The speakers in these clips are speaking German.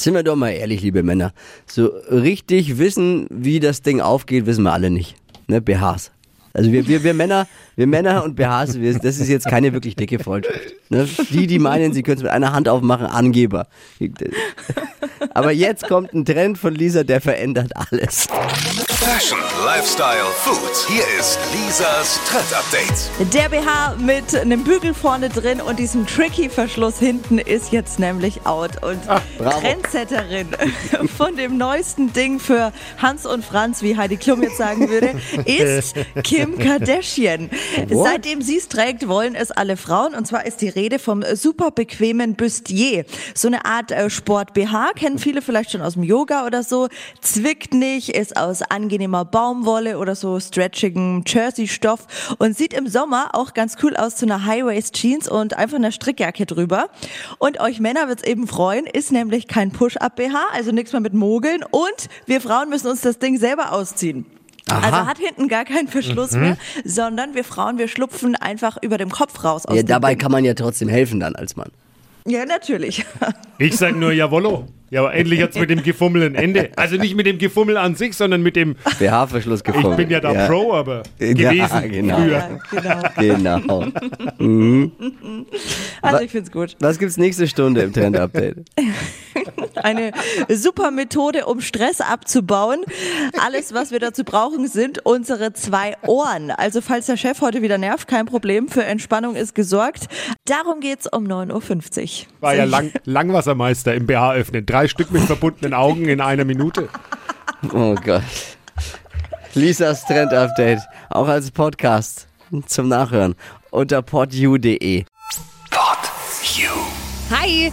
Sind wir doch mal ehrlich, liebe Männer. So richtig wissen, wie das Ding aufgeht, wissen wir alle nicht. Ne, BHs. Also wir, wir, wir Männer, wir Männer und BHs, wir, das ist jetzt keine wirklich dicke Freundschaft. Ne? Die, die meinen, sie können es mit einer Hand aufmachen, Angeber. Aber jetzt kommt ein Trend von Lisa, der verändert alles. Fashion, Lifestyle, Food. Hier ist Lisas Trend Update. Der BH mit einem Bügel vorne drin und diesem tricky Verschluss hinten ist jetzt nämlich out. Und Ach. Trendsetterin von dem neuesten Ding für Hans und Franz, wie Heidi Klum jetzt sagen würde, ist Kim Kardashian. What? Seitdem sie es trägt, wollen es alle Frauen. Und zwar ist die Rede vom super bequemen Bustier. So eine Art äh, Sport-BH, kennen viele vielleicht schon aus dem Yoga oder so. Zwickt nicht, ist aus angenehmer Baumwolle oder so stretchigem Jersey-Stoff und sieht im Sommer auch ganz cool aus zu einer High-Waist-Jeans und einfach einer Strickjacke drüber. Und euch Männer wird's eben freuen, ist nämlich kein Push-Up-BH, also nichts mehr mit Mogeln und wir Frauen müssen uns das Ding selber ausziehen. Aha. Also hat hinten gar keinen Verschluss mehr, sondern wir Frauen, wir schlupfen einfach über dem Kopf raus aus Ja, dem dabei Ding. kann man ja trotzdem helfen dann als Mann. Ja, natürlich. Ich sag nur Jawollo. Ja, aber endlich hat's mit dem Gefummel ein Ende. Also nicht mit dem Gefummel an sich, sondern mit dem. BH-Verschluss Ich gefunden. bin ja da Pro, aber Ja, gewesen genau. früher. genau. Genau. Also ich find's gut. Was gibt's nächste Stunde im Trend-Update? Eine super Methode, um Stress abzubauen. Alles, was wir dazu brauchen, sind unsere zwei Ohren. Also falls der Chef heute wieder nervt, kein Problem. Für Entspannung ist gesorgt. Darum geht's um 9.50 Uhr. War ja lang, Langwassermeister im BH öffnen. Drei Stück mit verbundenen Augen in einer Minute. Oh Gott. Lisas Trend-Update, auch als Podcast zum Nachhören unter podu.de. Pod You. Hi!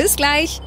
Bis gleich.